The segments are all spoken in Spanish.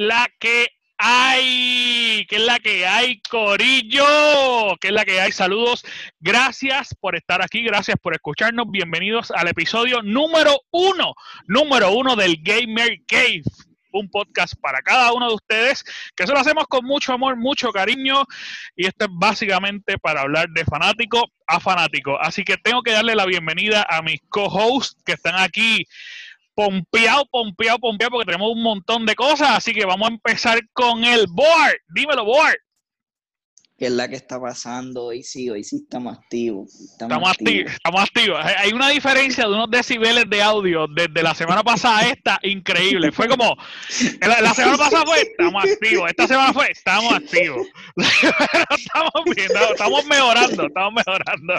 ¿Qué es la que hay? ¿Qué es la que hay, Corillo? ¿Qué es la que hay? Saludos. Gracias por estar aquí, gracias por escucharnos. Bienvenidos al episodio número uno, número uno del Gamer Cave un podcast para cada uno de ustedes, que eso lo hacemos con mucho amor, mucho cariño, y esto es básicamente para hablar de fanático a fanático. Así que tengo que darle la bienvenida a mis co-hosts que están aquí pompeado, pompeado, pompeado, porque tenemos un montón de cosas, así que vamos a empezar con el board. Dímelo, board. ¿Qué es la que está pasando? Hoy sí, hoy sí estamos activos. Estamos, activos. Estamos activos. Hay una diferencia de unos decibeles de audio desde la semana pasada a esta, increíble. Fue como, la, semana pasada fue, estamos activos. Esta semana fue, estamos activos. estamos viendo, estamos mejorando, estamos mejorando.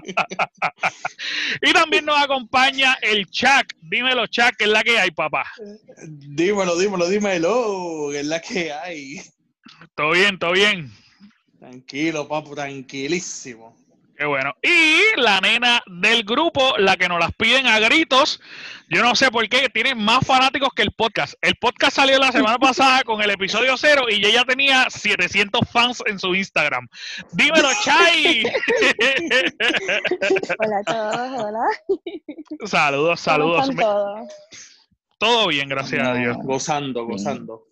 y también nos acompaña el Chuck. Dímelo, Chuck, ¿qué es la que hay, papá? Dímelo, dímelo, dímelo, ¿qué es la que hay? Todo bien, todo bien. Tranquilo, papu, tranquilísimo. Qué bueno. Y la nena del grupo, la que nos las piden a gritos, yo no sé por qué, tiene más fanáticos que el podcast. El podcast salió la semana pasada con el episodio cero y ella tenía 700 fans en su Instagram. Dímelo, Chay. hola a todos, hola. Saludos, saludos. Todo? todo bien, gracias a Dios. Gozando, gozando.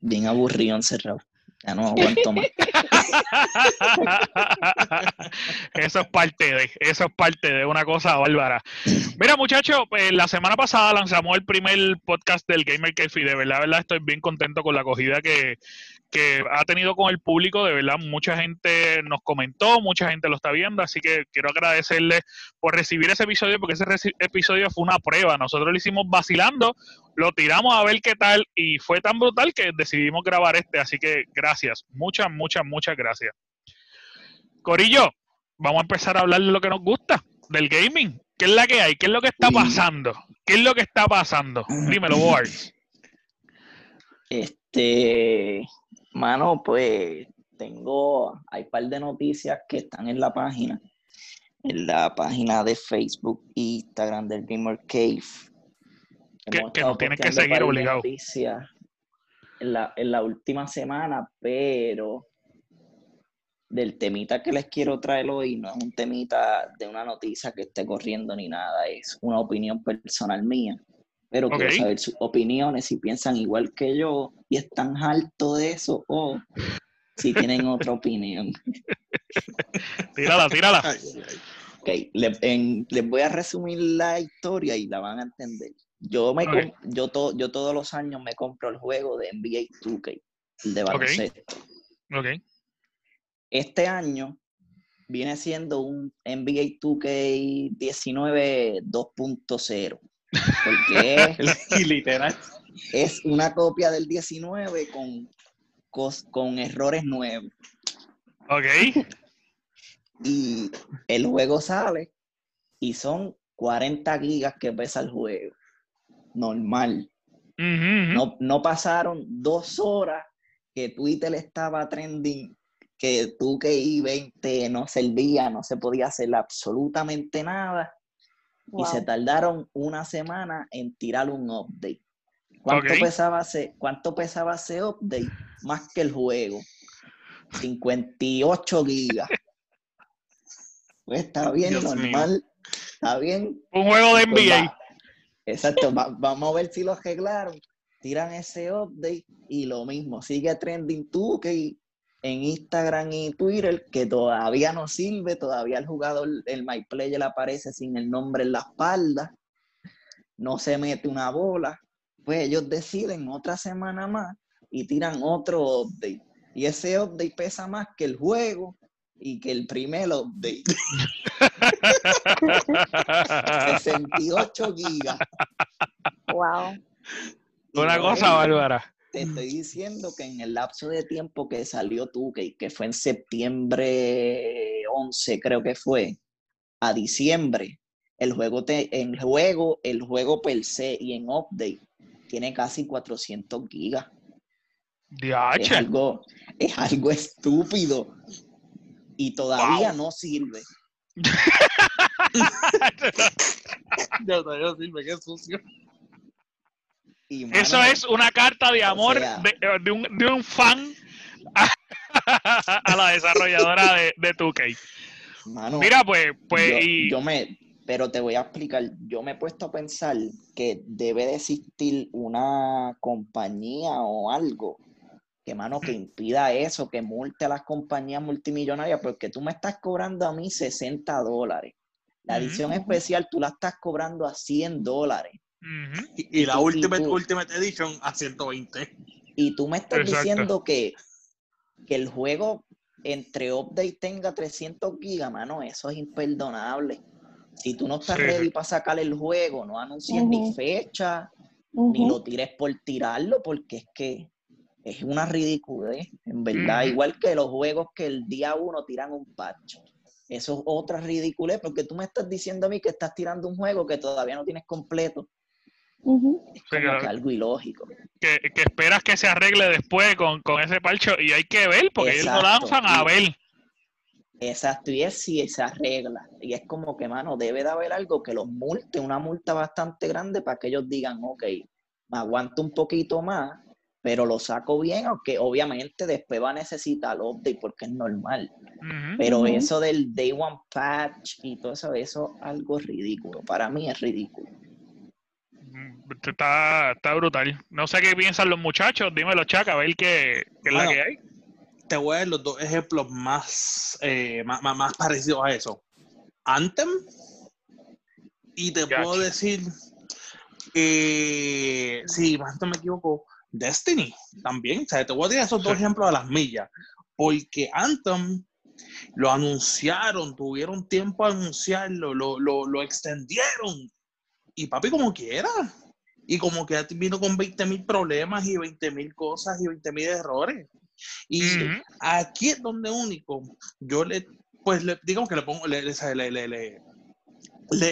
Bien aburrido encerrado. Ya no eso es parte de, eso es parte de una cosa bárbara. Mira, muchachos, pues, la semana pasada lanzamos el primer podcast del Gamer Café. De verdad, verdad, estoy bien contento con la acogida que, que ha tenido con el público, de verdad, mucha gente nos comentó, mucha gente lo está viendo, así que quiero agradecerle por recibir ese episodio, porque ese episodio fue una prueba, nosotros lo hicimos vacilando, lo tiramos a ver qué tal y fue tan brutal que decidimos grabar este, así que gracias, muchas, muchas, muchas gracias. Corillo, vamos a empezar a hablar de lo que nos gusta, del gaming. ¿Qué es la que hay? ¿Qué es lo que está pasando? ¿Qué es lo que está pasando? Dímelo, Ward. Este, Mano, pues tengo, hay un par de noticias que están en la página, en la página de Facebook e Instagram del Gamer Cave. Que, que nos tienen que seguir obligado. En la, en la última semana, pero del temita que les quiero traer hoy no es un temita de una noticia que esté corriendo ni nada, es una opinión personal mía pero quiero saber sus opiniones, si piensan igual que yo y están alto de eso o si tienen otra opinión. tírala, tírala. Ok, les voy a resumir la historia y la van a entender. Yo, me, yo, yo todos los años me compro el juego de NBA 2K, el de baloncesto. Okay. Este año viene siendo un NBA 2K 19 2.0 porque es, literal. es una copia del 19 con, con, errores nuevos. Ok. Y el juego sale y son 40 gigas que pesa el juego. Normal. no, no pasaron dos horas que Twitter estaba trending, que tú que I-20 no servía, no se podía hacer absolutamente nada y se tardaron una semana en tirar un update. ¿Cuánto, pesaba ese, ¿Cuánto pesaba ese update? Más que el juego. 58 gigas. Pues está bien, normal. Está bien. Un juego de pues NBA. exacto, vamos a ver si lo arreglaron. Tiran ese update y lo mismo. Sigue trending tú que en Instagram y Twitter que todavía no sirve, todavía el jugador, el MyPlayer aparece sin el nombre en la espalda, no se mete una bola, pues ellos deciden otra semana más y tiran otro update. Y ese update pesa más que el juego y que el primer update. 68 gigas. Wow. Una cosa bárbara te estoy diciendo que en el lapso de tiempo que salió tú, que, que fue en septiembre 11, creo que fue, a diciembre, el juego, te, en juego, el juego per se y en update tiene casi 400 gigas. Es algo, es algo estúpido y todavía no sirve. todavía no sirve, qué sucio. Eso es una carta de amor de, de, un, de, un, fan a, la desarrolladora de, de 2K. Mira, pues, pues yo, y... yo me, pero te voy a explicar, yo me he puesto a pensar que debe de existir una compañía o algo que, mano, que impida eso, que multe a las compañías multimillonarias, porque tú me estás cobrando a mí 60 dólares. La edición especial tú la estás cobrando a 100 dólares. Y, la Ultimate, Ultimate Edition a 120. Y tú me estás diciendo que, que el juego entre update tenga 300 gigas, mano, eso es imperdonable. Si tú no estás ready para sacar el juego, no anuncies ni fecha, ni lo tires por tirarlo, porque es que es una ridiculez, en verdad. Igual que los juegos que el día uno tiran un patch. Eso es otra ridiculez, porque tú me estás diciendo a mí que estás tirando un juego que todavía no tienes completo. Es como que algo ilógico. Que, esperas que se arregle después con, ese parcho y hay que ver, porque ellos lo lanzan a ver. Exacto, y es si se arregla. Y es como que, mano, debe de haber algo que los multe, una multa bastante grande para que ellos digan, ok, me aguanto un poquito más, pero lo saco bien, aunque obviamente después va a necesitar el update porque es normal. pero eso del day one patch y todo eso, eso es algo ridículo. Para mí es ridículo. Está, está brutal. No sé qué piensan los muchachos. Dímelo, Chaca, a ver qué, qué es la que hay te voy a dar los dos ejemplos más, eh, más, más, parecidos a eso. Anthem y te puedo decir, eh, más no me equivoco, Destiny también. O sea, te voy a dar esos dos ejemplos a las millas. Porque Anthem lo anunciaron, tuvieron tiempo a anunciarlo, lo, lo, lo extendieron. Y papi, como quiera. Y como que vino con 20 mil problemas y 20 mil cosas y 20 mil errores. Y aquí es donde único yo le, pues le, digamos que le pongo, le, le,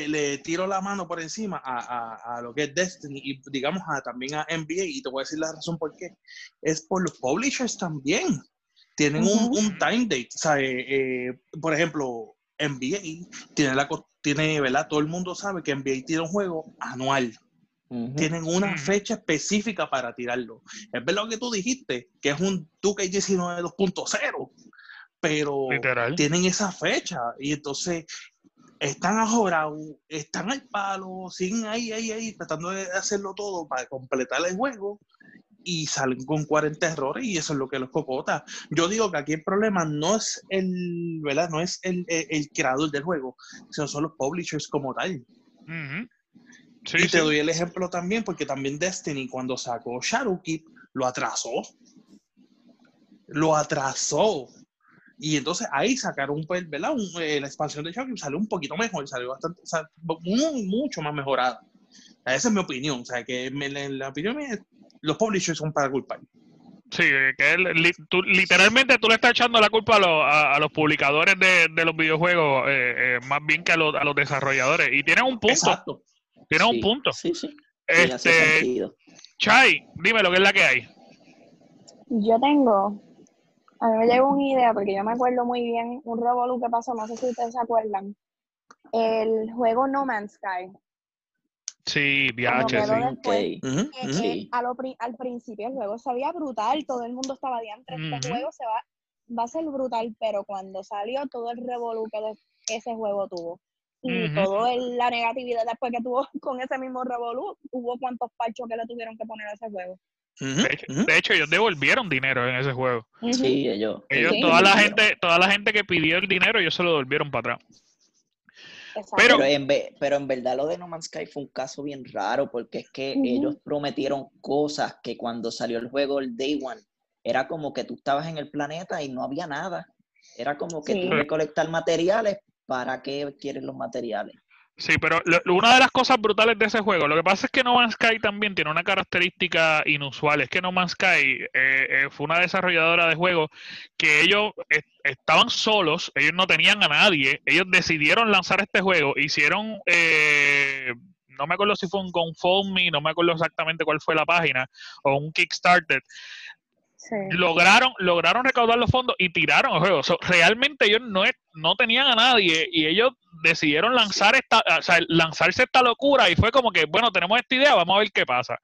le, tiro la mano por encima a, a, lo que es Destiny y digamos a, también a NBA y te voy a decir la razón por qué. Es por los publishers también. Tienen un, un, time date. O sea, eh, eh, por ejemplo, NBA tiene la tiene, ¿verdad? Todo el mundo sabe que NBA tiene un juego anual. Tienen una fecha específica para tirarlo. Es verdad lo que tú dijiste, que es un 2K19 2.0, pero tienen esa fecha y entonces están ajorados, están al palo, siguen ahí, ahí, ahí, tratando de hacerlo todo para completar el juego y salen con 40 errores y eso es lo que los cocota. Yo digo que aquí el problema no es el, ¿verdad? No es el, el, creador del juego, sino son los publishers como tal y te doy el ejemplo también, porque también Destiny, cuando sacó Shadowkeep, lo atrasó. Lo atrasó. Y entonces ahí sacaron, pues, ¿verdad? Eh, la expansión de Shadowkeep salió un poquito mejor, salió bastante, mucho más mejorada. Esa es mi opinión. O sea, que la opinión es, los publishers son para culpar. Sí, que literalmente tú le estás echando la culpa a, los publicadores de, los videojuegos, eh, eh, más bien que a los, a los desarrolladores. Y tienen un punto. Exacto. Tiene un punto. Sí, sí. Este, Chai, dime lo que es la que hay. Yo tengo, a mí me llegó una idea, porque yo me acuerdo muy bien un revolú que pasó, no sé si ustedes se acuerdan. El juego No Man's Sky. Sí, viaje, sí. Okay. al principio el juego se veía brutal, todo el mundo estaba diantre, este juego se va, va a ser brutal, pero cuando salió todo el revolú que ese juego tuvo, y toda la negatividad después que tuvo con ese mismo revolú, hubo cuantos parchos que le tuvieron que poner a ese juego. de, hecho, ellos devolvieron dinero en ese juego. Sí, ellos. ellos toda la gente, toda la gente que pidió el dinero, ellos se lo devolvieron para atrás. Pero, pero, en, pero en verdad lo de No Man's Sky fue un caso bien raro porque es que ellos prometieron cosas que cuando salió el juego el Day One era como que tú estabas en el planeta y no había nada. Era como que sí. tú recolectar materiales, ¿para qué quieren los materiales? Sí, pero una de las cosas brutales de ese juego, lo que pasa es que No Man's Sky también tiene una característica inusual, es que No Man's Sky eh, eh, fue una desarrolladora de juegos que ellos estaban solos, ellos no tenían a nadie, ellos decidieron lanzar este juego, hicieron, eh, no me acuerdo si fue un GoFundMe, no me acuerdo exactamente cuál fue la página, o un Kickstarter, Lograron, lograron recaudar los fondos y tiraron el juego. realmente ellos no, no tenían a nadie y ellos decidieron lanzar esta, o sea, lanzarse esta locura y fue como que, bueno, tenemos esta idea, vamos a ver qué pasa.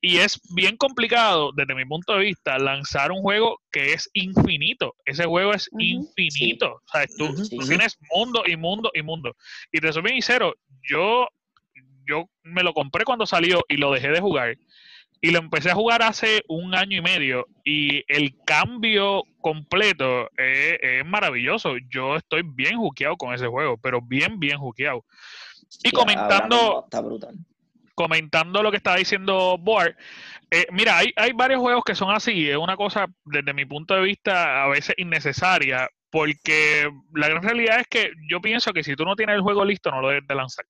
Y es bien complicado, desde mi punto de vista, lanzar un juego que es infinito. Ese juego es infinito. O sea, tú, tienes mundo y mundo y mundo. Y te soy bien sincero, yo, yo me lo compré cuando salió y lo dejé de jugar. Y lo empecé a jugar hace un año y medio. Y el cambio completo es, es maravilloso. Yo estoy bien juqueado con ese juego, pero bien, bien juqueado. Y comentando. Está brutal comentando lo que estaba diciendo Boar, eh, mira, hay, hay varios juegos que son así, es una cosa desde mi punto de vista a veces innecesaria, porque la gran realidad es que yo pienso que si tú no tienes el juego listo, no lo debes de lanzar.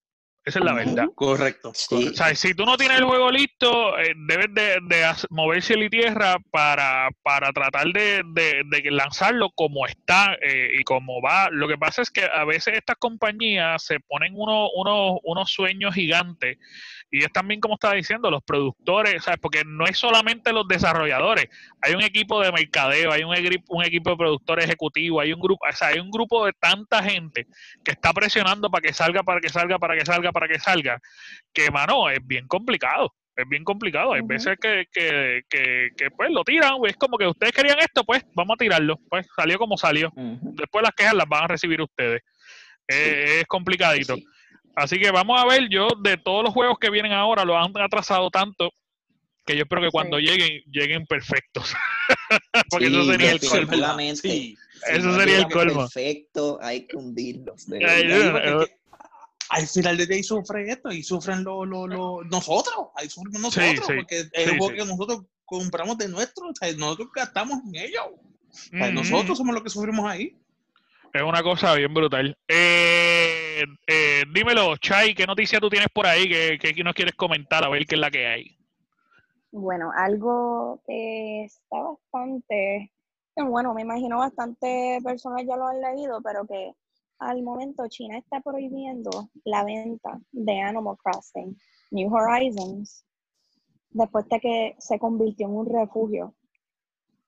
Esa es la verdad. Correcto. O sea, si tú no tienes el juego listo, eh, debes de, de mover cielo y tierra para, para tratar de, de, lanzarlo como está eh, y como va. Lo que pasa es que a veces estas compañías se ponen uno, uno, unos sueños gigantes y es también, como estaba diciendo, los productores, ¿sabes? Porque no es solamente los desarrolladores, hay un equipo de mercadeo, hay un, un equipo de productores ejecutivos, hay un grupo, o sea, hay un grupo de tanta gente que está presionando para que salga, para que salga, para que salga, para que salga, que, mano, es bien complicado es bien complicado. Hay veces que, que, que, pues lo tiran, es como que ustedes querían esto, pues vamos a tirarlo. Pues salió como salió. Después las quejas las van a recibir ustedes. es complicadito. Así que vamos a ver, yo de todos los juegos que vienen ahora, lo han atrasado tanto que yo espero que cuando lleguen, lleguen perfectos. Porque eso sería el colmo. eso sería el colmo. Perfecto, hay que hundirlos. al final de día sufre esto y sufren lo, lo, lo, nosotros, ahí sufrimos nosotros, porque es el juego que nosotros compramos de nuestro, o sea, nosotros gastamos en ellos. nosotros somos los que sufrimos ahí. Es una cosa bien brutal. Eh, eh, dímelo, Chay, ¿qué noticia tú tienes por ahí que, que nos quieres comentar? A ver qué es la que hay. Bueno, algo que está bastante, bueno, me imagino bastante personas ya lo han leído, pero que al momento China está prohibiendo la venta de Animal Crossing New Horizons después de que se convirtió en un refugio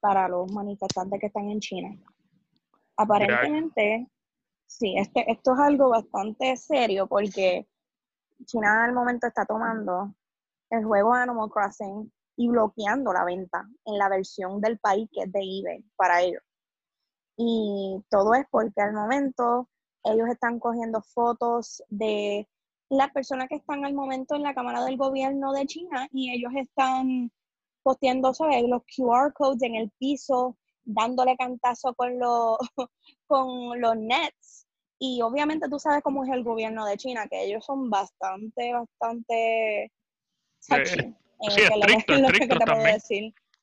para los manifestantes que están en China. Aparentemente, sí, este, esto es algo bastante serio porque China al momento está tomando el juego Animal Crossing y bloqueando la venta en la versión del país que es de eBay para ellos. Y todo es porque al momento ellos están cogiendo fotos de las personas que están al momento en la Cámara del Gobierno de China y ellos están posteando, ¿sabes? Los QR codes en el piso dándole cantazo con los, con los nets. Y obviamente tú sabes cómo es el gobierno de China, que ellos son bastante, bastante... Eh, sí, estricto, estricto también.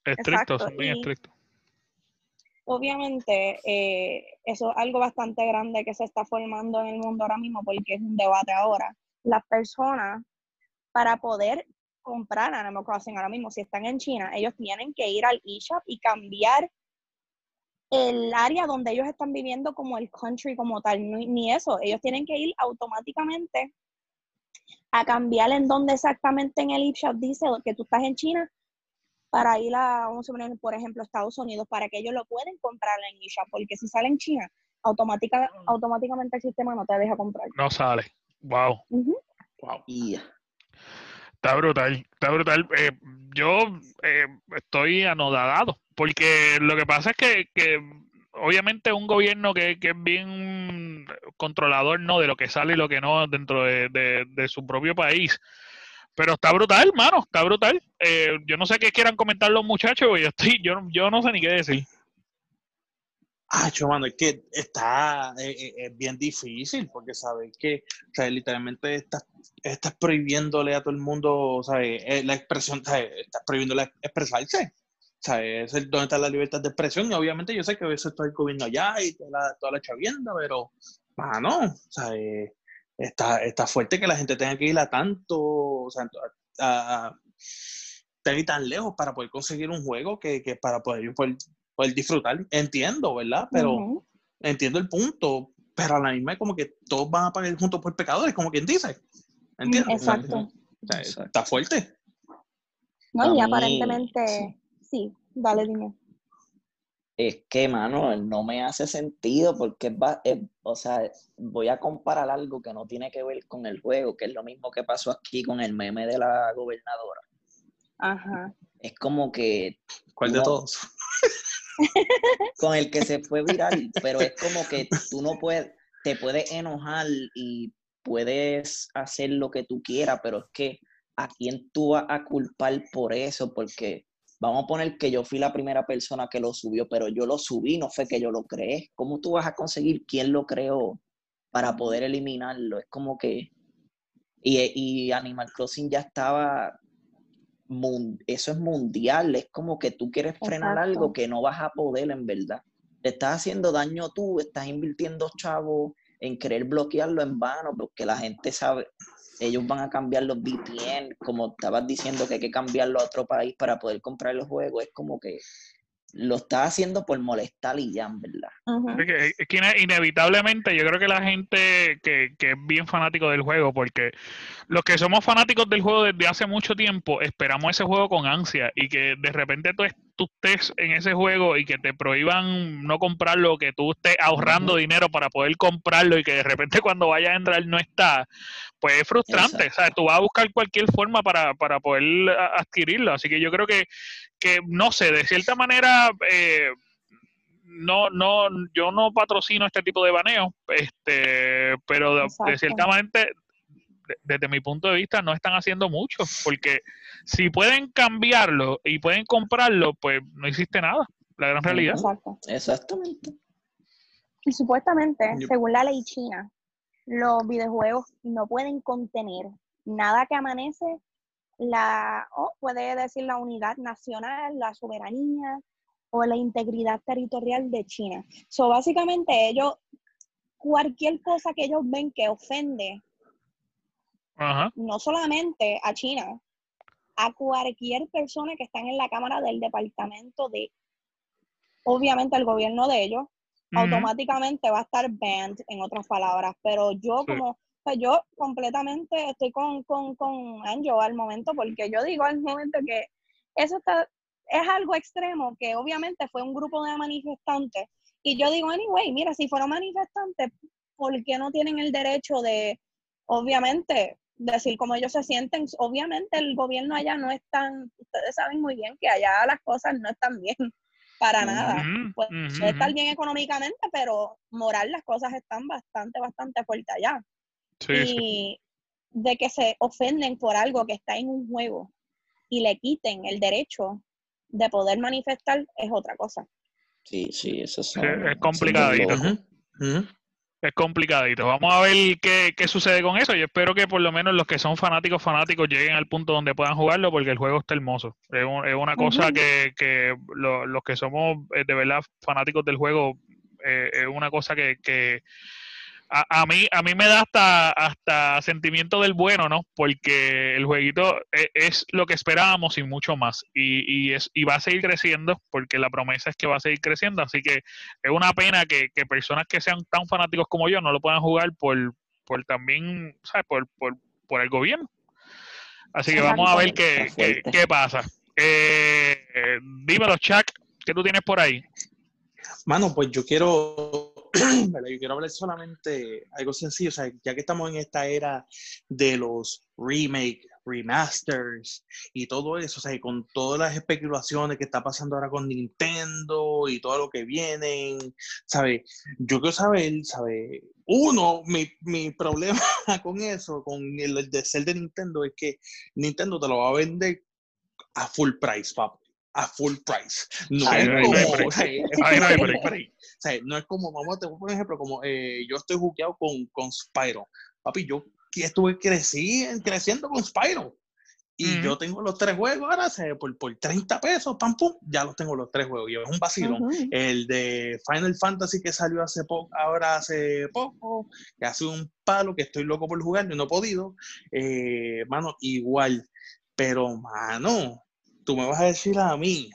Estrictos, son bien estrictos. Obviamente, eh, eso es algo bastante grande que se está formando en el mundo ahora mismo porque es un debate ahora. Las personas, para poder comprar Animal Crossing ahora mismo, si están en China, ellos tienen que ir al eShop y cambiar el área donde ellos están viviendo como el country como tal, ni, eso, ellos tienen que ir automáticamente a cambiar en donde exactamente en el eShop dice que tú estás en China para ir a, vamos a poner, por ejemplo, Estados Unidos, para que ellos lo puedan comprar en eShop, porque si sale en China, automática, automáticamente el sistema no te deja comprar. No sale. Wow. Wow. Está brutal, está brutal. Eh, yo eh, estoy anodadado, porque lo que pasa es que, que obviamente un gobierno que, que, es bien controlador no de lo que sale y lo que no dentro de, de, su propio país. Pero está brutal, hermano, está brutal. Eh, yo no sé qué quieran comentar los muchachos, yo estoy, yo, yo no sé ni qué decir. Ah, mano, es que está eh, eh, bien difícil porque sabes que, o sea, literalmente estás, estás prohibiéndole a todo el mundo, ¿sabes? Eh, la expresión, ¿sabes? Estás prohibiéndole expresarse. ¿Sabes? Es donde está la libertad de expresión y obviamente yo sé que a veces está el allá y toda la, toda la chavienda, pero, mano, ¿sabes? Está, está fuerte que la gente tenga que ir a tanto, o sea, a, tan lejos para poder conseguir un juego que, que para poder, poder poder disfrutar. Entiendo, ¿verdad? Pero entiendo el punto, pero a la misma es como que todos van a pagar juntos por pecadores, como quien dice. ¿Entiendes? Exacto. está fuerte. No, y aparentemente, sí. Dale, dime. Es que, mano, no me hace sentido porque va, o sea, voy a comparar algo que no tiene que ver con el juego, que es lo mismo que pasó aquí con el meme de la gobernadora. Ajá. Es como que... ¿Cuál de todos? Con el que se fue viral, pero es como que tú no puedes, te puedes enojar y puedes hacer lo que tú quieras, pero es que a quién tú vas a culpar por eso, porque vamos a poner que yo fui la primera persona que lo subió, pero yo lo subí, no fue que yo lo creé. ¿Cómo tú vas a conseguir quién lo creó para poder eliminarlo? Es como que... Y, Animal Crossing ya estaba... Eso es mundial, es como que tú quieres frenar algo que no vas a poder en verdad. Te estás haciendo daño tú, estás invirtiendo chavo en querer bloquearlo en vano, porque la gente sabe, ellos van a cambiar los VPN, como estabas diciendo que hay que cambiarlo a otro país para poder comprar los juegos, es como que lo está haciendo por molestar y ya, ¿verdad? es, que, inevitablemente yo creo que la gente que, que, es bien fanático del juego, porque los que somos fanáticos del juego desde hace mucho tiempo, esperamos ese juego con ansia y que de repente tú, tú estés en ese juego y que te prohíban no comprarlo, que tú estés ahorrando dinero para poder comprarlo y que de repente cuando vayas a entrar no está, pues es frustrante. O sea, tú vas a buscar cualquier forma para, para poder adquirirlo. Así que yo creo que, que no sé, de cierta manera... Eh, no, no, yo no patrocino este tipo de baneo, este, pero de, de cierta manera, desde mi punto de vista, no están haciendo mucho, porque si pueden cambiarlo y pueden comprarlo, pues no existe nada, la gran realidad. Exacto. Exactamente. Y supuestamente, según la ley china, los videojuegos no pueden contener nada que amanece la, o puede decir la unidad nacional, la soberanía o la integridad territorial de China. So, básicamente ellos, cualquier cosa que ellos ven que ofende no solamente a China, a cualquier persona que está en la Cámara del Departamento de, obviamente, el gobierno de ellos, automáticamente va a estar banned, en otras palabras. Pero yo como, pues yo completamente estoy con, con, con Anjo al momento, porque yo digo al momento que eso está, es algo extremo, que obviamente fue un grupo de manifestantes. Y yo digo, anyway, mira, si fueron manifestantes, ¿por qué no tienen el derecho de, obviamente, decir cómo ellos se sienten. Obviamente el gobierno allá no es tan, ustedes saben muy bien que allá las cosas no están bien para nada. Puede estar bien económicamente, pero moral las cosas están bastante, bastante fuertes allá. y de que se ofenden por algo que está en un juego y le quiten el derecho de poder manifestar es otra cosa. Sí, sí, eso es, es complicadito es complicadito. Vamos a ver qué, qué, sucede con eso. Yo espero que por lo menos los que son fanáticos fanáticos lleguen al punto donde puedan jugarlo porque el juego está hermoso. Es, es una cosa que, que los que somos eh, de verdad fanáticos del juego eh, es una cosa que, que a, mí, a mí me da hasta, hasta sentimiento del bueno, ¿no? Porque el jueguito e, es, lo que esperábamos y mucho más. Y, y, es, y va a seguir creciendo, porque la promesa es que va a seguir creciendo. Así que es una pena que, personas que sean tan fanáticos como yo no lo puedan jugar por, por también, ¿sabes? Por, por, por el gobierno. Así que vamos a ver qué, qué, pasa. Eh, dímelo, Chuck, ¿qué tú tienes por ahí? Mano, pues yo quiero yo quiero hablar solamente algo sencillo, o sea, ya que estamos en esta era de los remake, remasters y todo eso, o sea, y con todas las especulaciones que está pasando ahora con Nintendo y todo lo que vienen, ¿sabes? Yo quiero saber, ¿sabes? Uno, mi, mi problema con eso, con el, de ser de Nintendo, es que Nintendo te lo va a vender a full price, papi a full price. No es como, no es como, vamos a tener por ejemplo, como eh, yo estoy jugueado con, con Spyro. Papi, yo estuve crecí, creciendo con Spyro. Y yo tengo los tres juegos ahora, por, por 30 pesos, pam, pum, ya los tengo los tres juegos. Y es un vacilo. El de Final Fantasy que salió hace poco, ahora hace poco, que hace un palo que estoy loco por jugar, y no he podido. Eh, mano, igual. Pero, mano, tú me vas a decir a mí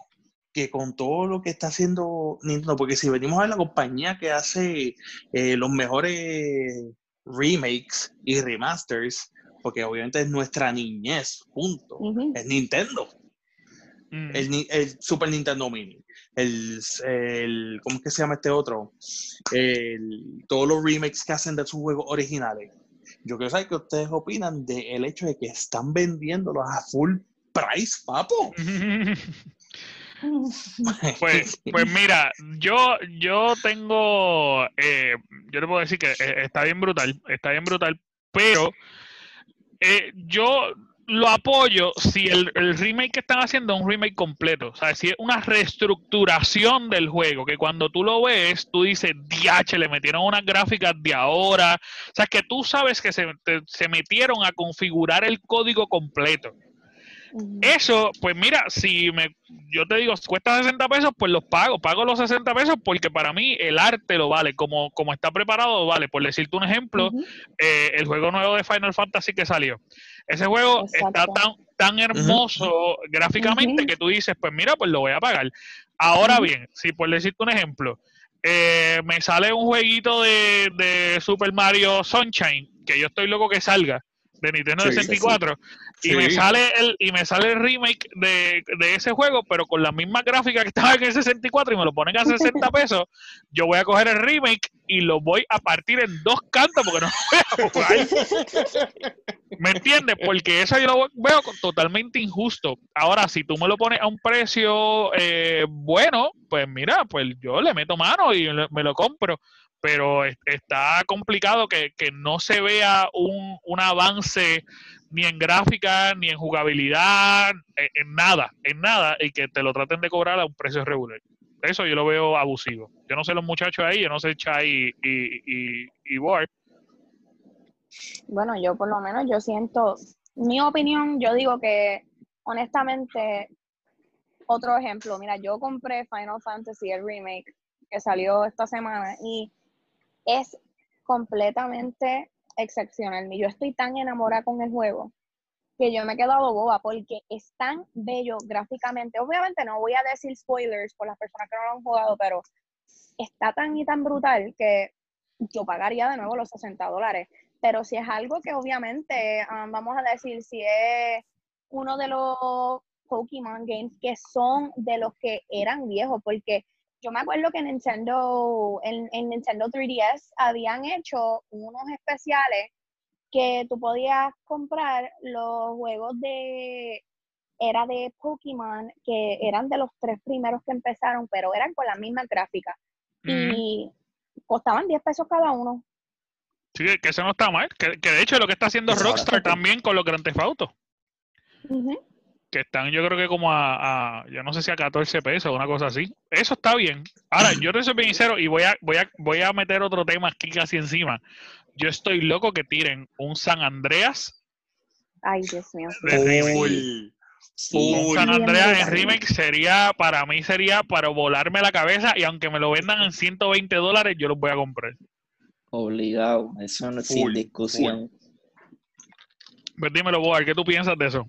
que con todo lo que está haciendo Nintendo, porque si venimos a ver la compañía que hace eh, los mejores remakes y remasters, porque obviamente es nuestra niñez, punto, es Nintendo. Mm. El, Super Nintendo Mini. El, el, ¿Cómo es que se llama este otro? El, todos los remakes que hacen de sus juegos originales. Yo quiero saber qué ustedes opinan del hecho de que están vendiéndolos a full price, papo. Pues, pues mira, yo, yo tengo, eh, yo le puedo decir que eh, está bien brutal, está bien brutal, pero eh, yo lo apoyo si el, remake que están haciendo es un remake completo. O sea, si es una reestructuración del juego, que cuando tú lo ves, tú dices, DH, le metieron unas gráficas de ahora. O sea, que tú sabes que se, se metieron a configurar el código completo. Eso, pues mira, si me, yo te digo, cuesta 60 pesos, pues los pago. Pago los 60 pesos porque para mí el arte lo vale. Como, como está preparado, vale. Por decirte un ejemplo, eh, el juego nuevo de Final Fantasy que salió. Ese juego está tan, tan hermoso gráficamente que tú dices, pues mira, pues lo voy a pagar. Ahora bien, si por decirte un ejemplo, eh, me sale un jueguito de, de Super Mario Sunshine, que yo estoy loco que salga, de Nintendo 64 y me sale el y me sale el remake de, ese juego pero con la misma gráfica que estaba en el 64 y me lo ponen a 60 pesos yo voy a coger el remake y lo voy a partir en dos cantos porque no voy a jugar. ¿me entiendes? porque eso yo lo veo totalmente injusto. Ahora si tú me lo pones a un precio eh, bueno pues mira pues yo le meto mano y me lo compro. Pero está complicado que, no se vea un, un, avance ni en gráfica, ni en jugabilidad, en, nada, en nada, y que te lo traten de cobrar a un precio regular. Eso yo lo veo abusivo. Yo no sé los muchachos ahí, yo no sé Chai y, y, y, Bueno, yo por lo menos yo siento, mi opinión, yo digo que honestamente, otro ejemplo, mira, yo compré Final Fantasy, el remake, que salió esta semana, y es completamente excepcional. Yo estoy tan enamorada con el juego que yo me he quedado boba porque es tan bello gráficamente. Obviamente no voy a decir spoilers por las personas que no lo han jugado, pero está tan y tan brutal que yo pagaría de nuevo los 60 dólares. Pero si es algo que obviamente, um, vamos a decir, si es uno de los Pokémon games que son de los que eran viejos, porque yo me acuerdo que Nintendo, en, en Nintendo 3DS habían hecho unos especiales que tú podías comprar los juegos de era de Pokémon que eran de los tres primeros que empezaron, pero eran con la misma gráfica. Y costaban 10 pesos cada uno. Sí, que eso no está mal, que, de hecho es lo que está haciendo Rockstar también con los Grand Theft Auto que están yo creo que como a, yo no sé si a 14 pesos o una cosa así. Eso está bien. Ahora, yo te soy bien sincero y voy a, voy a, voy a meter otro tema aquí casi encima. Yo estoy loco que tiren un San Andreas. Ay, Dios mío. Un San Andreas en remake sería, para mí sería para volarme la cabeza y aunque me lo vendan en 120 dólares, yo los voy a comprar. Obligado, eso no es sin discusión. Pues dímelo, Boar, ¿qué tú piensas de eso?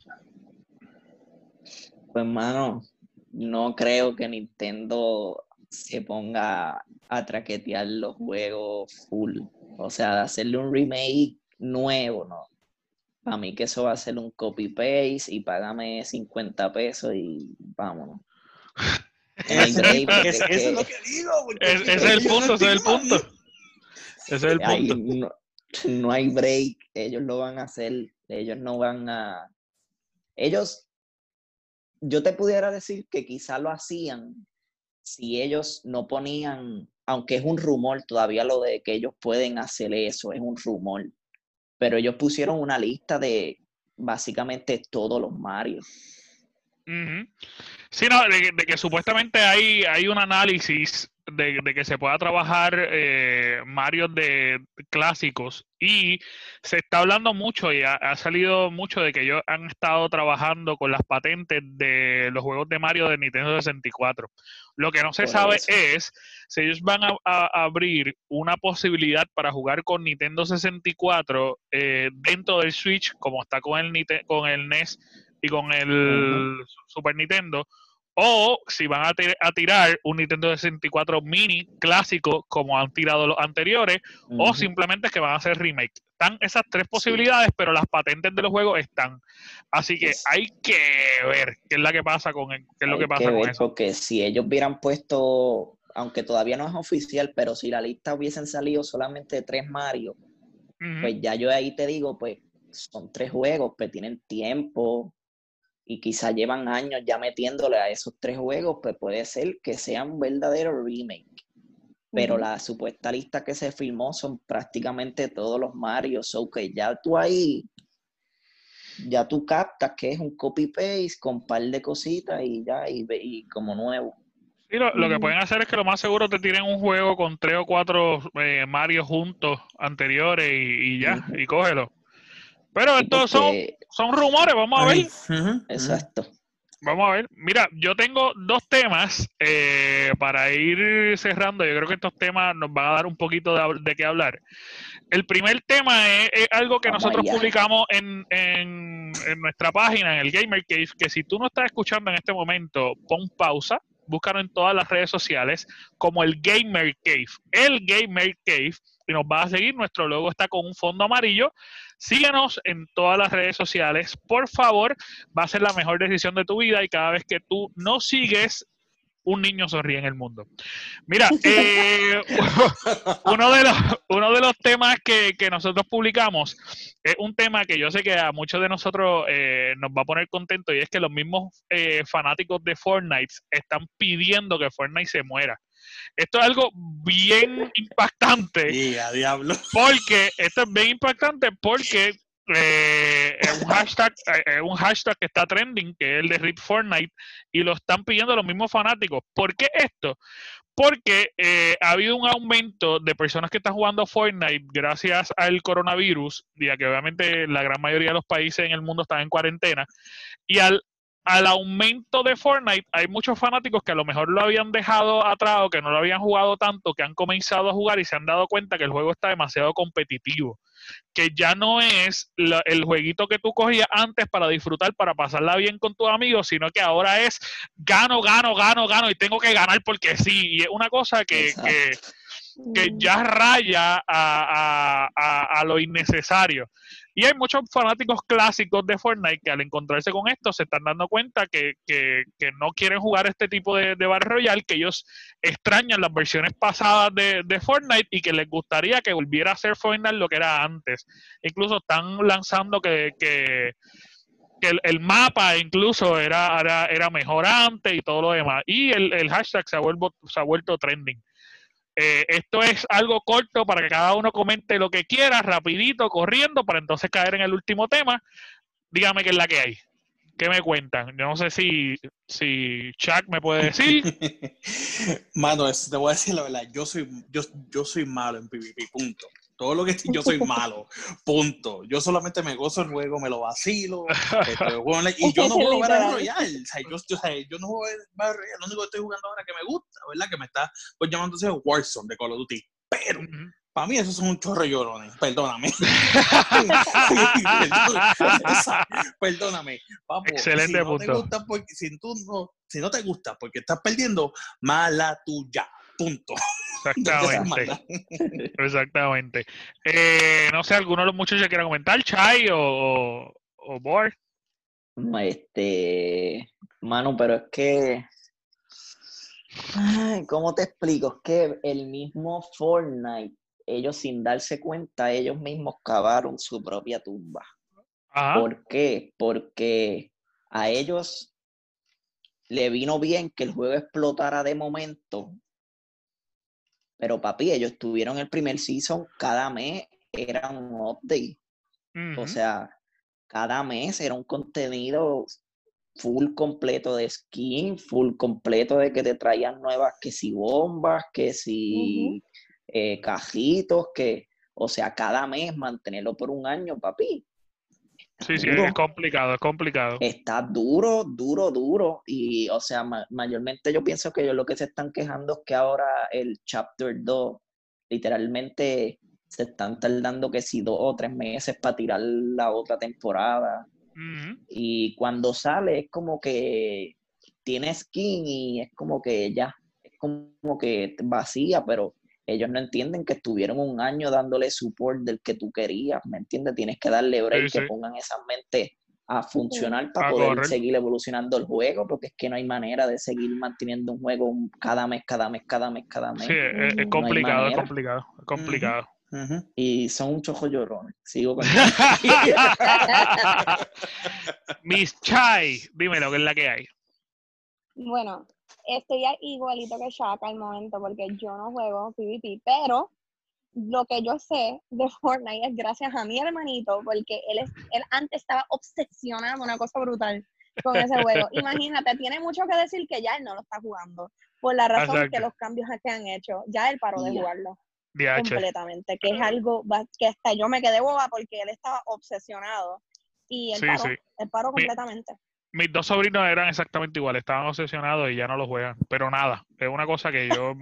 Pues, mano, no creo que Nintendo se ponga a traquetear los juegos full. O sea, de hacerle un remake nuevo, ¿no? Para mí que eso va a ser un copy-paste y págame 50 pesos y vámonos. eso es lo que digo. Ese es el punto, ese es el punto. Ese es el punto. no hay break, ellos lo van a hacer, ellos no van a... Ellos yo te pudiera decir que quizá lo hacían si ellos no ponían, aunque es un rumor, todavía lo de que ellos pueden hacer eso, es un rumor, pero ellos pusieron una lista de básicamente todos los Mario. Sí, no, de, que supuestamente hay, hay un análisis de, que se pueda trabajar eh, Mario de clásicos. Y se está hablando mucho y ha, salido mucho de que ellos han estado trabajando con las patentes de los juegos de Mario de Nintendo 64. Lo que no se sabe es si ellos van a, abrir una posibilidad para jugar con Nintendo 64 eh, dentro del Switch, como está con el, con el NES y con el Super Nintendo, o si van a, tirar un Nintendo 64 mini clásico como han tirado los anteriores, o simplemente que van a hacer remake. Están esas tres posibilidades, pero las patentes de los juegos están. Así que hay que ver qué es la que pasa con qué es lo que pasa con eso. Porque si ellos hubieran puesto, aunque todavía no es oficial, pero si la lista hubiesen salido solamente tres Mario, pues ya yo ahí te digo, pues son tres juegos, pues tienen tiempo, y quizá llevan años ya metiéndole a esos tres juegos, pues puede ser que sea un verdadero remake. Pero la supuesta lista que se filmó son prácticamente todos los Mario, so que ya tú ahí, ya tú captas que es un copy-paste con un par de cositas y ya, y, y como nuevo. Sí, lo, que pueden hacer es que lo más seguro te tiren un juego con tres o cuatro eh, Mario juntos anteriores y, ya, y cógelo. Pero estos son, son rumores, vamos a ver. Exacto. Vamos a ver. Mira, yo tengo dos temas eh, para ir cerrando. Yo creo que estos temas nos van a dar un poquito de, qué hablar. El primer tema es, algo que nosotros publicamos en, en, nuestra página, en el Gamer Cave, que si tú no estás escuchando en este momento, pon pausa, búscalo en todas las redes sociales como el Gamer Cave. El Gamer Cave y nos va a seguir. Nuestro logo está con un fondo amarillo. Síguenos en todas las redes sociales. Por favor, va a ser la mejor decisión de tu vida y cada vez que tú no sigues, un niño sonríe en el mundo. Mira, eh, uno, de los, uno de los temas que, nosotros publicamos es un tema que yo sé que a muchos de nosotros eh, nos va a poner contento y es que los mismos eh, fanáticos de Fortnite están pidiendo que Fortnite se muera. Esto es algo bien impactante. Y a diablo. Porque esto es bien impactante porque eh, es un hashtag, eh, un hashtag que está trending, que es el de Rip Fortnite, y lo están pidiendo los mismos fanáticos. ¿Por qué esto? Porque eh, ha habido un aumento de personas que están jugando Fortnite gracias al coronavirus, ya que obviamente la gran mayoría de los países en el mundo están en cuarentena, y al al aumento de Fortnite, hay muchos fanáticos que a lo mejor lo habían dejado atrás o que no lo habían jugado tanto, que han comenzado a jugar y se han dado cuenta que el juego está demasiado competitivo. Que ya no es el jueguito que tú cogías antes para disfrutar, para pasarla bien con tus amigos, sino que ahora es gano, gano, gano, gano y tengo que ganar porque sí. Y es una cosa que, que, ya raya a, a lo innecesario. Y hay muchos fanáticos clásicos de Fortnite que al encontrarse con esto se están dando cuenta que, no quieren jugar este tipo de, de Battle Royale, que ellos extrañan las versiones pasadas de, Fortnite y que les gustaría que volviera a ser Fortnite lo que era antes. Incluso están lanzando que, el, mapa incluso era, era, era, mejor antes y todo lo demás. Y el, el hashtag se ha, vuelto, se ha vuelto trending. Eh, esto es algo corto para que cada uno comente lo que quiera, rapidito, corriendo, para entonces caer en el último tema. Dígame qué es la que hay. ¿Qué me cuentan? Yo no sé si, si Chuck me puede decir. Mano, te voy a decir la verdad. Yo soy, yo, yo soy malo en PvP, punto. Todo lo que yo soy malo, punto. Yo solamente me gozo el juego, me lo vacilo. Este, y yo no juego Battle Royale. O sea, yo, yo, yo no juego Battle Royale. Lo único que estoy jugando ahora que me gusta, ¿verdad? Que me está pues, llamando es Warzone de Call of Duty. Pero, para mí eso es un chorro llorones, perdóname. perdóname. Excelente si no Te gusta porque, si, tú no, si no te gusta porque estás perdiendo, mala tuya. Punto. Exactamente. Exactamente. Eh, no sé, ¿alguno de los muchachos quiera comentar? ¿Chai o, o Board? Este, mano, pero es que. Ay, ¿Cómo te explico? Es que el mismo Fortnite, ellos sin darse cuenta, ellos mismos cavaron su propia tumba. ¿Por qué? Porque a ellos le vino bien que el juego explotara de momento pero papi, ellos tuvieron el primer season, cada mes era un update. O sea, cada mes era un contenido full completo de skin, full completo de que te traían nuevas, que si bombas, que si eh, cajitos, que, o sea, cada mes mantenerlo por un año, papi. Sí, sí, es complicado, es complicado. Está duro, duro, duro. Y, o sea, mayormente yo pienso que ellos lo que se están quejando es que ahora el Chapter 2, literalmente se están tardando que si dos o tres meses para tirar la otra temporada. Y cuando sale es como que tiene skin y es como que ya, es como que vacía, pero ellos no entienden que estuvieron un año dándole support del que tú querías, ¿me entiendes? Tienes que darle break, que pongan esa mente a funcionar para poder seguir evolucionando el juego, porque es que no hay manera de seguir manteniendo un juego cada mes, cada mes, cada mes, cada mes. Sí, es, complicado, es complicado, es complicado. Y son un chojo llorón. Sigo con Miss Chai, dime lo que es la que hay. Bueno, estoy igualito que Shaka al momento porque yo no juego PvP, pero lo que yo sé de Fortnite es gracias a mi hermanito, porque él, es, él antes estaba obsesionado, una cosa brutal, con ese juego. Imagínate, tiene mucho que decir que ya él no lo está jugando, por la razón que los cambios que han hecho, ya él paró de jugarlo. completamente, que es algo que hasta yo me quedé boba porque él estaba obsesionado y él, paró, él paró completamente mis dos sobrinos eran exactamente iguales, estaban obsesionados y ya no lo juegan. Pero nada, es una cosa que yo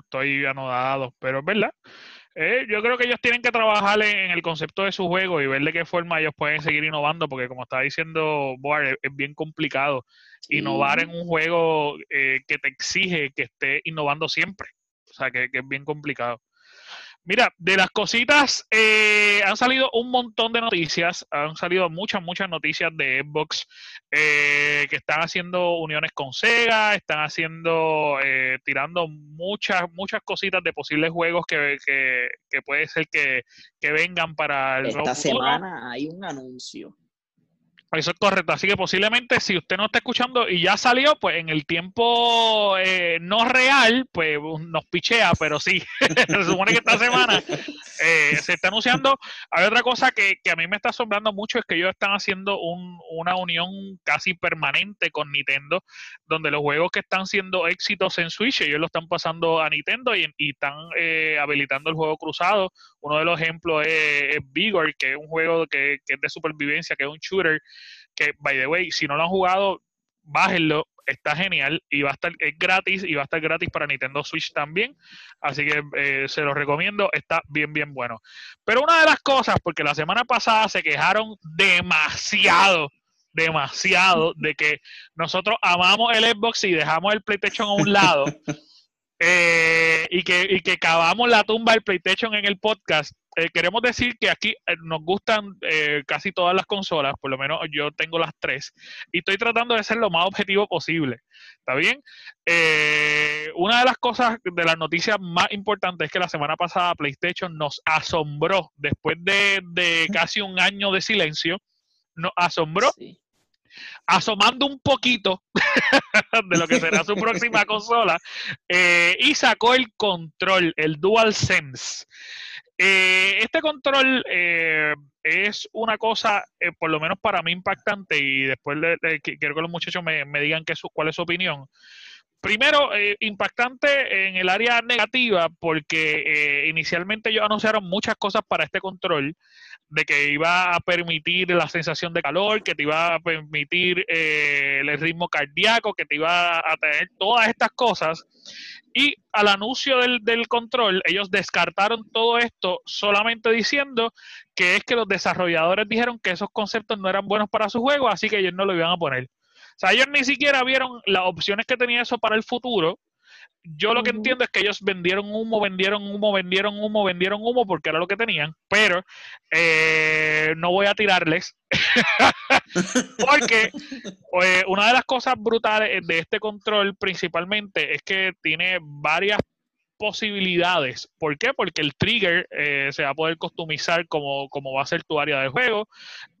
estoy anodado, pero es verdad. Eh, yo creo que ellos tienen que trabajar en, el concepto de su juego y ver de qué forma ellos pueden seguir innovando, porque como estaba diciendo Boar, es, bien complicado innovar en un juego eh, que te exige que esté innovando siempre. O sea, que es bien complicado. Mira, de las cositas, eh, han salido un montón de noticias, han salido muchas, muchas noticias de Xbox eh, que están haciendo uniones con Sega, están haciendo, eh, tirando muchas, muchas cositas de posibles juegos que, que, puede ser que, vengan para el Esta semana hay un anuncio eso es correcto. Así que posiblemente si usted no está escuchando y ya salió, pues en el tiempo eh, no real, pues nos pichea, pero sí, se supone que esta semana eh, se está anunciando. Hay otra cosa que, a mí me está asombrando mucho, es que ellos están haciendo una unión casi permanente con Nintendo, donde los juegos que están siendo éxitos en Switch, ellos lo están pasando a Nintendo y, están eh, habilitando el juego cruzado. Uno de los ejemplos es, Vigor, que es un juego que, que es de supervivencia, que es un shooter que, by the way, si no lo han jugado, bájenlo, está genial y va a estar, es gratis y va a estar gratis para Nintendo Switch también, así que eh, se lo recomiendo, está bien, bien bueno. Pero una de las cosas, porque la semana pasada se quejaron demasiado, demasiado de que nosotros amamos el Xbox y dejamos el PlayStation a un lado. Eh, y, que, y que cavamos la tumba del PlayStation en el podcast, eh, queremos decir que aquí eh, nos gustan eh, casi todas las consolas, por lo menos yo tengo las tres, y estoy tratando de ser lo más objetivo posible. ¿Está bien? una de las cosas, de las noticias más importantes es que la semana pasada PlayStation nos asombró, después de, casi un año de silencio, nos asombró. asomando un poquito de lo que será su próxima consola y sacó el control, el DualSense. Eh, este control eh, es una cosa, eh, por lo menos para mí, impactante y después quiero que los muchachos me, digan qué cuál es su opinión. Primero, impactante en el área negativa porque inicialmente ellos anunciaron muchas cosas para este control, de que iba a permitir la sensación de calor, que te iba a permitir el ritmo cardíaco, que te iba a tener todas estas cosas. Y al anuncio del, del, control, ellos descartaron todo esto solamente diciendo que es que los desarrolladores dijeron que esos conceptos no eran buenos para su juego, así que ellos no lo iban a poner. O sea, ellos ni siquiera vieron las opciones que tenía eso para el futuro yo lo que entiendo es que ellos vendieron humo, vendieron humo, vendieron humo, vendieron humo porque era lo que tenían, pero eh, no voy a tirarles porque eh, una de las cosas brutales de este control principalmente es que tiene varias posibilidades. ¿Por qué? Porque el trigger eh, se va a poder customizar como, como, va a ser tu área de juego.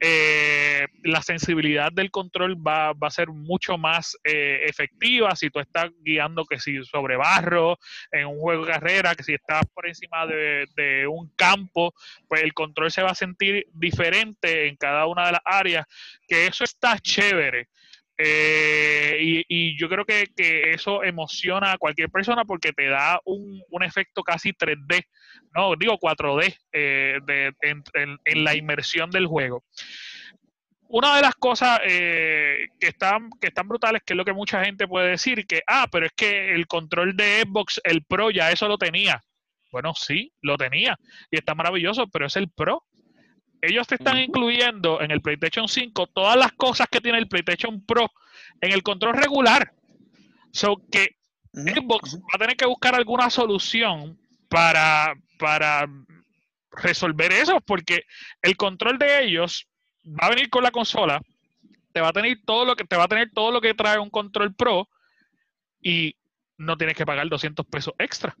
Eh, la sensibilidad del control va, a ser mucho más eh, efectiva si tú estás guiando que si sobre barro, en un juego de carrera, que si estás por encima de, de un campo, pues el control se va a sentir diferente en cada una de las áreas, que eso está chévere. Eh, y, yo creo que, eso emociona a cualquier persona porque te da un, efecto casi 3D, no digo 4D, eh, en, la inmersión del juego. Una de las cosas eh, que, están, que están brutales, que es lo que mucha gente puede decir, que, ah, pero es que el control de Xbox, el Pro, ya eso lo tenía. Bueno, sí, lo tenía y está maravilloso, pero es el Pro ellos te están incluyendo en el PlayStation 5 todas las cosas que tiene el PlayStation Pro en el control regular. So que Xbox va a tener que buscar alguna solución para, para resolver eso, porque el control de ellos va a venir con la consola, te va a tener todo lo que te va a tener todo lo que trae un control pro y no tienes que pagar 200 pesos extra.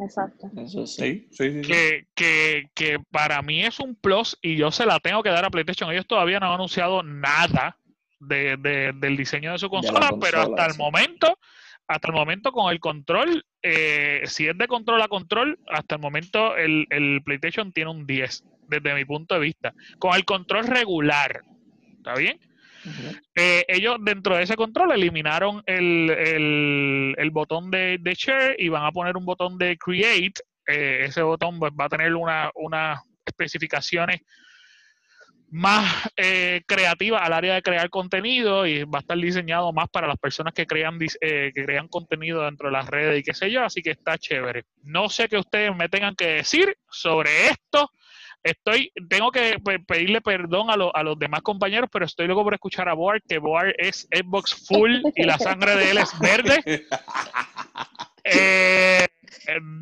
Exacto. Eso sí. Sí, sí, Que, que, que para mí es un plus y yo se la tengo que dar a PlayStation. Ellos todavía no han anunciado nada de, de, del diseño de su consola, consola, pero hasta el momento, hasta el momento con el control, eh, si es de control a control, hasta el momento el, el PlayStation tiene un 10, desde mi punto de vista. Con el control regular, ¿está bien? Eh, ellos dentro de ese control eliminaron el, el- botón de, share y van a poner un botón de create. Eh, ese botón pues, va a tener una- unas especificaciones más eh, creativas al área de crear contenido y va a estar diseñado más para las personas que crean que crean contenido dentro de las redes y qué sé yo, así que está chévere. No sé qué ustedes me tengan que decir sobre esto. Estoy, tengo que pe- pedirle perdón a, lo- a los demás compañeros, pero estoy loco por escuchar a Boar, que Boar es Xbox full y la sangre de él es verde. Eh,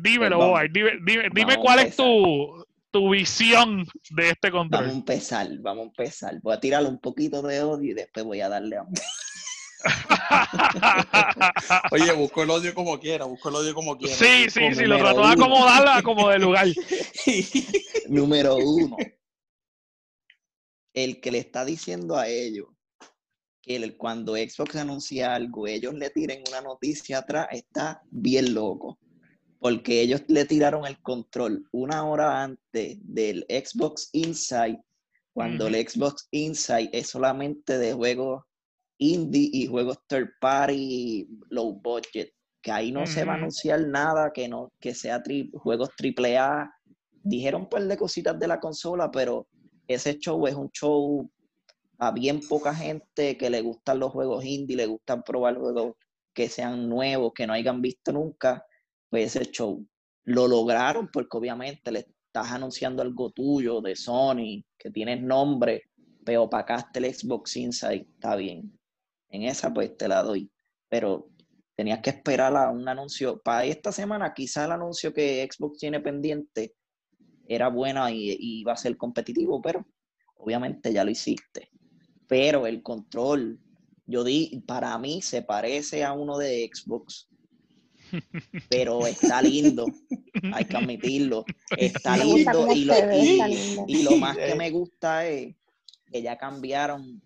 dímelo, Vamos- Boar, dime, dime, dime cuál es tu, tu visión de este Vamos a control. empezar, vamos a empezar. Voy a tirarle un poquito de odio y después voy a darle amor. Oye, busco el odio como quiera, busco el odio como quiera. sí, sí, sí, lo trató de acomodarla como de lugar. Número uno, el que le está diciendo a ellos que el- cuando Xbox anuncia algo, ellos le tiren una noticia atrás, está bien loco. Porque ellos le tiraron el control una hora antes del Xbox Insight, cuando el Xbox Insight es solamente de juegos indie y juegos third party low budget. Que ahí no se va a anunciar nada que no que sea tri- juegos triple A dijeron un par de cositas de la consola, pero ese show es un show a bien poca gente que le gustan los juegos indie, le gustan probar juegos que sean nuevos, que no hayan visto nunca, pues ese show lo lograron porque obviamente le estás anunciando algo tuyo de Sony, que tienes nombre, pero opacaste el Xbox Insight, está bien. En esa pues te la doy, pero tenías que esperar a un anuncio. Para esta semana quizá el anuncio que Xbox tiene pendiente era buena y, y iba a ser competitivo, pero obviamente ya lo hiciste. Pero el control, yo di, para mí se parece a uno de Xbox, pero está lindo, hay que admitirlo. Lindo y lo, y- está lindo. y lo más que me gusta es que ya cambiaron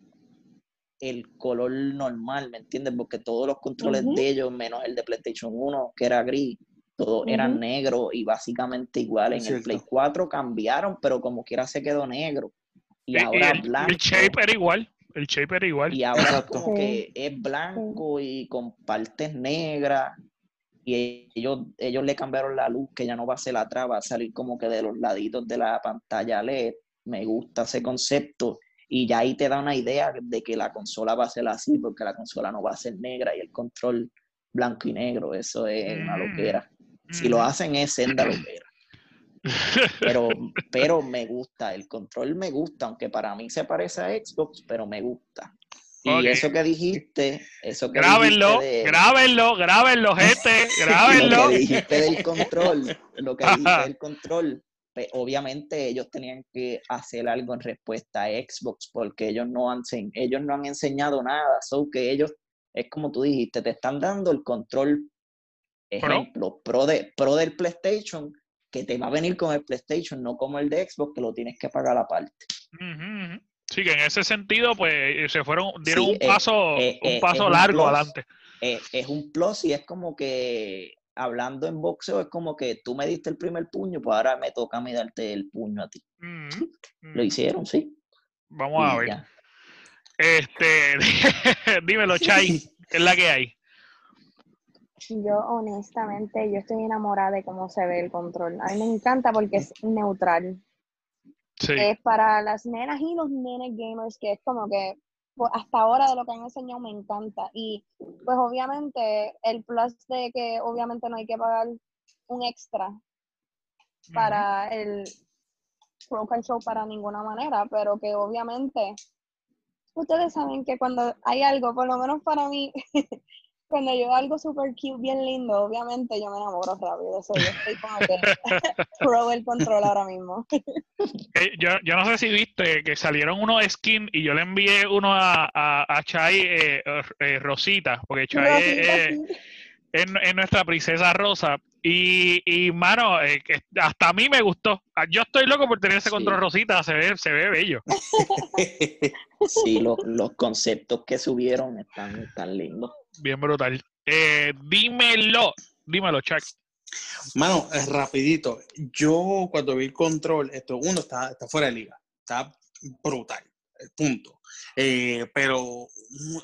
el color normal, ¿me entiendes? Porque todos los controles de ellos, menos el de PlayStation 1, que era gris, todos eran Ujú. negros y básicamente igual. En el. Play 4 cambiaron, pero como quiera se quedó negro. Y, Y- y ahora el, blanco. el shape era igual. El shape era igual. Y ahora Exacto. como Sí. que es blanco y con partes negras. Y ellos, ellos le cambiaron la luz, que ya no va a ser atrás, va a salir como que de los laditos de la pantalla LED. Me gusta ese concepto. Y ya ahí te da una idea de que la consola va a ser así, porque la consola no va a ser negra y el control blanco y negro. Eso es una Mm. loquera. Si lo Ujú. hacen es senda loquera. Pero, pero me gusta, el control me gusta, aunque para mí se parece a Xbox, pero me gusta. Y eso que dijiste, eso que Grábenlo, dijiste de- grábenlo, grábenlo, gente, grábenlo. lo que dijiste del control, lo que dijiste del control, pues, obviamente ellos tenían que hacer algo en respuesta a Xbox, porque ellos no han, ellos no han enseñado nada, so que ellos, es como tú dijiste, te están dando el control, ejemplo, pro, de, pro del PlayStation, que te va a venir con el PlayStation, no como el de Xbox, que lo tienes que pagar aparte. Ujú. Sí, que en ese sentido, pues se fueron, dieron Sí, un eh, paso, eh, un eh, paso es un largo plus. adelante. eh, es un plus y es como que hablando en boxeo es como que tú me diste el primer puño, pues ahora me toca a mí darte el puño a ti. Ujú, Lo ujú. hicieron, sí. Vamos a ver. ya. Este, dímelo, Chay, ¿qué es la que hay? Yo honestamente, yo estoy enamorada de cómo se ve el control. A mí me encanta porque es neutral. Sí. Es para las nenas y los nenes gamers, que es como que hasta ahora de lo que han enseñado me encanta. Y pues obviamente el plus de que obviamente no hay que pagar un extra para el Pro Control para ninguna manera, pero que obviamente ustedes saben que cuando hay algo, por lo menos para mí, cuando yo veo algo super cute, bien lindo, obviamente yo me enamoro rápido. Eso yo estoy como que pro el control ahora mismo. Eh, yo, yo, no sé si viste que salieron unos skins y yo le envié uno a, a, Chai eh, eh, Rosita, porque Chai es, es, nuestra princesa rosa. Y, y mano, hasta a mí me gustó. Ah, yo estoy loco por tener ese control rosita, se ve, se ve bello. Sí, los conceptos que subieron están, están lindos. Bien brutal. Eh, dímelo, dímelo, Chuck. Mano, es rapidito. Yo cuando vi el control, esto uno está, está fuera de liga, está brutal, punto. Eh, pero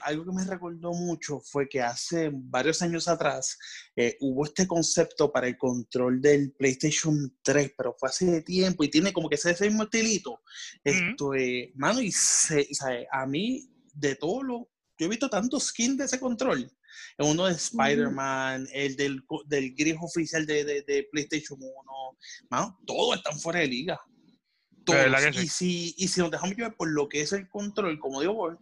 algo que me recordó mucho fue que hace varios años atrás eh, hubo este concepto para el control del PlayStation 3, pero fue hace tiempo y tiene como que ese mismo estilito. Esto, mano, y se, a mí de todo lo yo he visto tantos skins de ese control. Uno de Spider-Man, el del, del gris oficial de, de, PlayStation 1. Mano, todos están fuera de liga. Todos. Y, si, y si nos dejamos llevar por lo que es el control, como digo,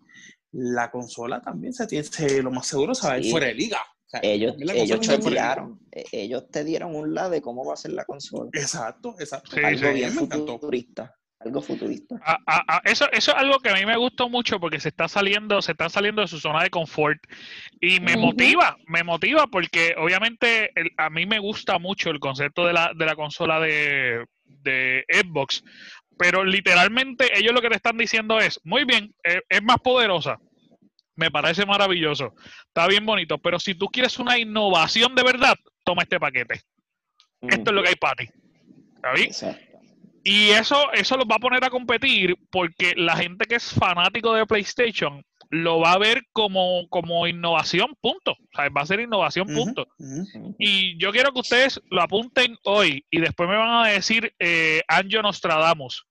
la consola también se tiene, lo más seguro se va a ir fuera de liga. ellos, ellos te dieron, e, ellos te dieron un lado de cómo va a ser la consola. Exacto, exacto. Algo bien futurista algo futurista. eso, eso es algo que a mí me gustó mucho porque se está saliendo, se está saliendo de su zona de confort y me motiva, me motiva porque obviamente a mí me gusta mucho el concepto de la, de la consola de, de Xbox, pero literalmente ellos lo que te están diciendo es, muy bien, es, es más poderosa, me parece maravilloso, está bien bonito, pero si tú quieres una innovación de verdad, toma este paquete. Esto es lo que hay para ti. ¿Está bien? Y eso, eso los va a poner a competir porque la gente que es fanático de PlayStation lo va a ver como, como innovación, punto. O sea, va a ser innovación, punto. Y yo quiero que ustedes lo apunten hoy y después me van a decir, eh, Anjo Nostradamus.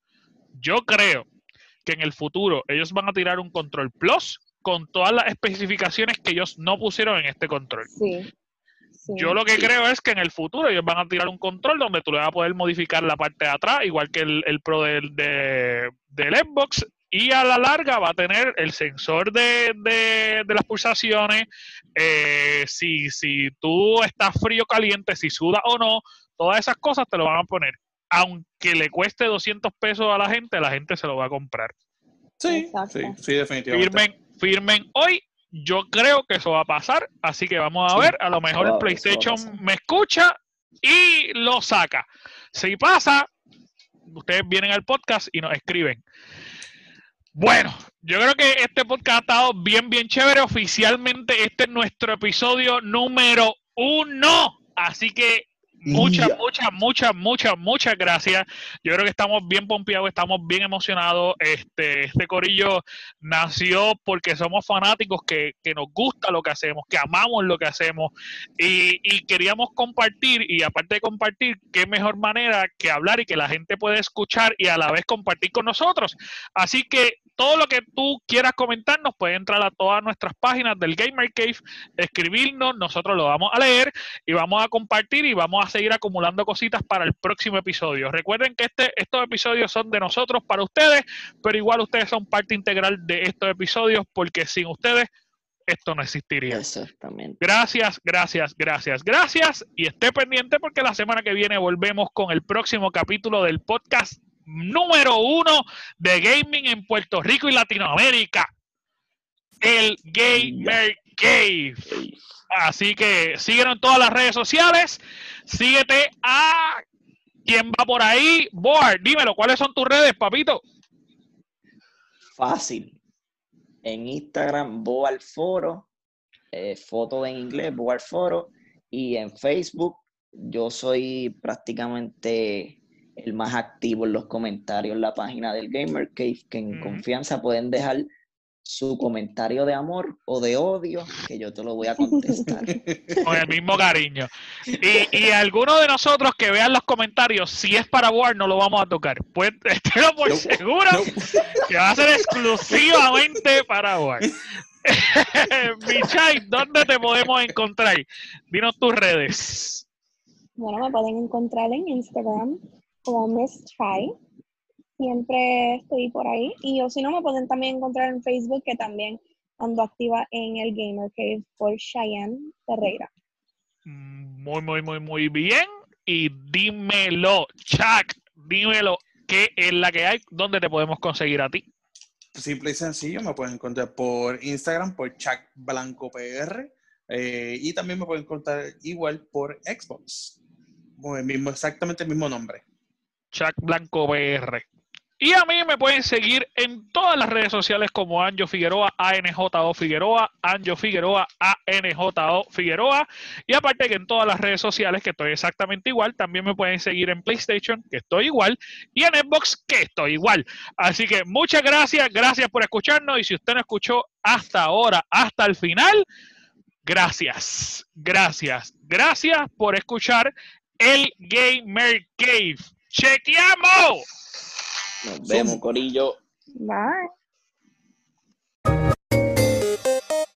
Yo creo que en el futuro ellos van a tirar un Control Plus con todas las especificaciones que ellos no pusieron en este control. Sí. Yo lo que creo es que en el futuro ellos van a tirar un control donde tú le vas a poder modificar la parte de atrás, igual que el, Pro del, de, del Xbox, y a la larga va a tener el sensor de, las pulsaciones, eh, si, si tú estás frío o caliente, si suda o no, todas esas cosas te lo van a poner. Aunque le cueste 200 pesos a la gente, la gente se lo va a comprar. Sí, sí, sí, definitivamente. Firmen, firmen hoy yo creo que eso va a pasar, así que vamos a ver. A lo mejor el PlayStation me escucha y lo saca. Si pasa, ustedes vienen al podcast y nos escriben. Bueno, yo creo que este podcast ha estado bien, bien chévere. Oficialmente este es nuestro episodio número uno. Así que Muchas, muchas, muchas, muchas, muchas gracias. Yo creo que estamos bien pompeados, estamos bien emocionados. Este, este corillo nació porque somos fanáticos que, que nos gusta lo que hacemos, que amamos lo que hacemos y, y, queríamos compartir y aparte de compartir, qué mejor manera que hablar y que la gente pueda escuchar y a la vez compartir con nosotros. Así que todo lo que tú quieras comentarnos, puede entrar a todas nuestras páginas del Gamer Cave, escribirnos, nosotros lo vamos a leer y vamos a compartir y vamos a seguir acumulando cositas para el próximo episodio. Recuerden que este, estos episodios son de nosotros para ustedes, pero igual ustedes son parte integral de estos episodios porque sin ustedes esto no existiría. Exactamente. Gracias, gracias, gracias, gracias. Y esté pendiente porque la semana que viene volvemos con el próximo capítulo del podcast número uno de gaming en Puerto Rico y Latinoamérica. El Gamer Cave. Así que síguenos en todas las redes sociales. Síguete a quien va por ahí. Board, dímelo, ¿cuáles son tus redes, papito? Fácil. En Instagram, Board Foro. Eh, foto en inglés, Board Foro. Y en Facebook, yo soy prácticamente el más activo en los comentarios en la página del Gamer Cave, que en confianza pueden dejar su comentario de amor o de odio, que yo te lo voy a contestar. Con el mismo cariño. Y, y alguno de nosotros que vean los comentarios, si es para War, no lo vamos a tocar. Pues tengo por seguro que va a ser exclusivamente para War. Michai, ¿dónde te podemos encontrar? Dinos tus redes. Bueno, me pueden encontrar en Instagram como Miss. Siempre estoy por ahí. Y o si no, me pueden también encontrar en Facebook, que también ando activa en el Gamer Cave por Cheyenne Ferreira. Muy, muy, muy, muy bien. Y dímelo, Chuck, dímelo, ¿qué es la que hay? ¿Dónde te podemos conseguir a ti? Simple y sencillo, me pueden encontrar por Instagram, por Chuck Blanco PR. Eh, y también me pueden encontrar igual por Xbox. mismo, exactamente el mismo nombre. Chuck Blanco PR. Y a mí me pueden seguir en todas las redes sociales como Anjo Figueroa, ANJO Figueroa, Anjo Figueroa, ANJO Figueroa. Y aparte que en todas las redes sociales, que estoy exactamente igual, también me pueden seguir en PlayStation, que estoy igual, y en Xbox, que estoy igual. Así que muchas gracias, gracias por escucharnos. Y si usted no escuchó hasta ahora, hasta el final, gracias, gracias, gracias por escuchar el Gamer Cave. ¡Chequeamos! Nos vemos, Corillo. Bye.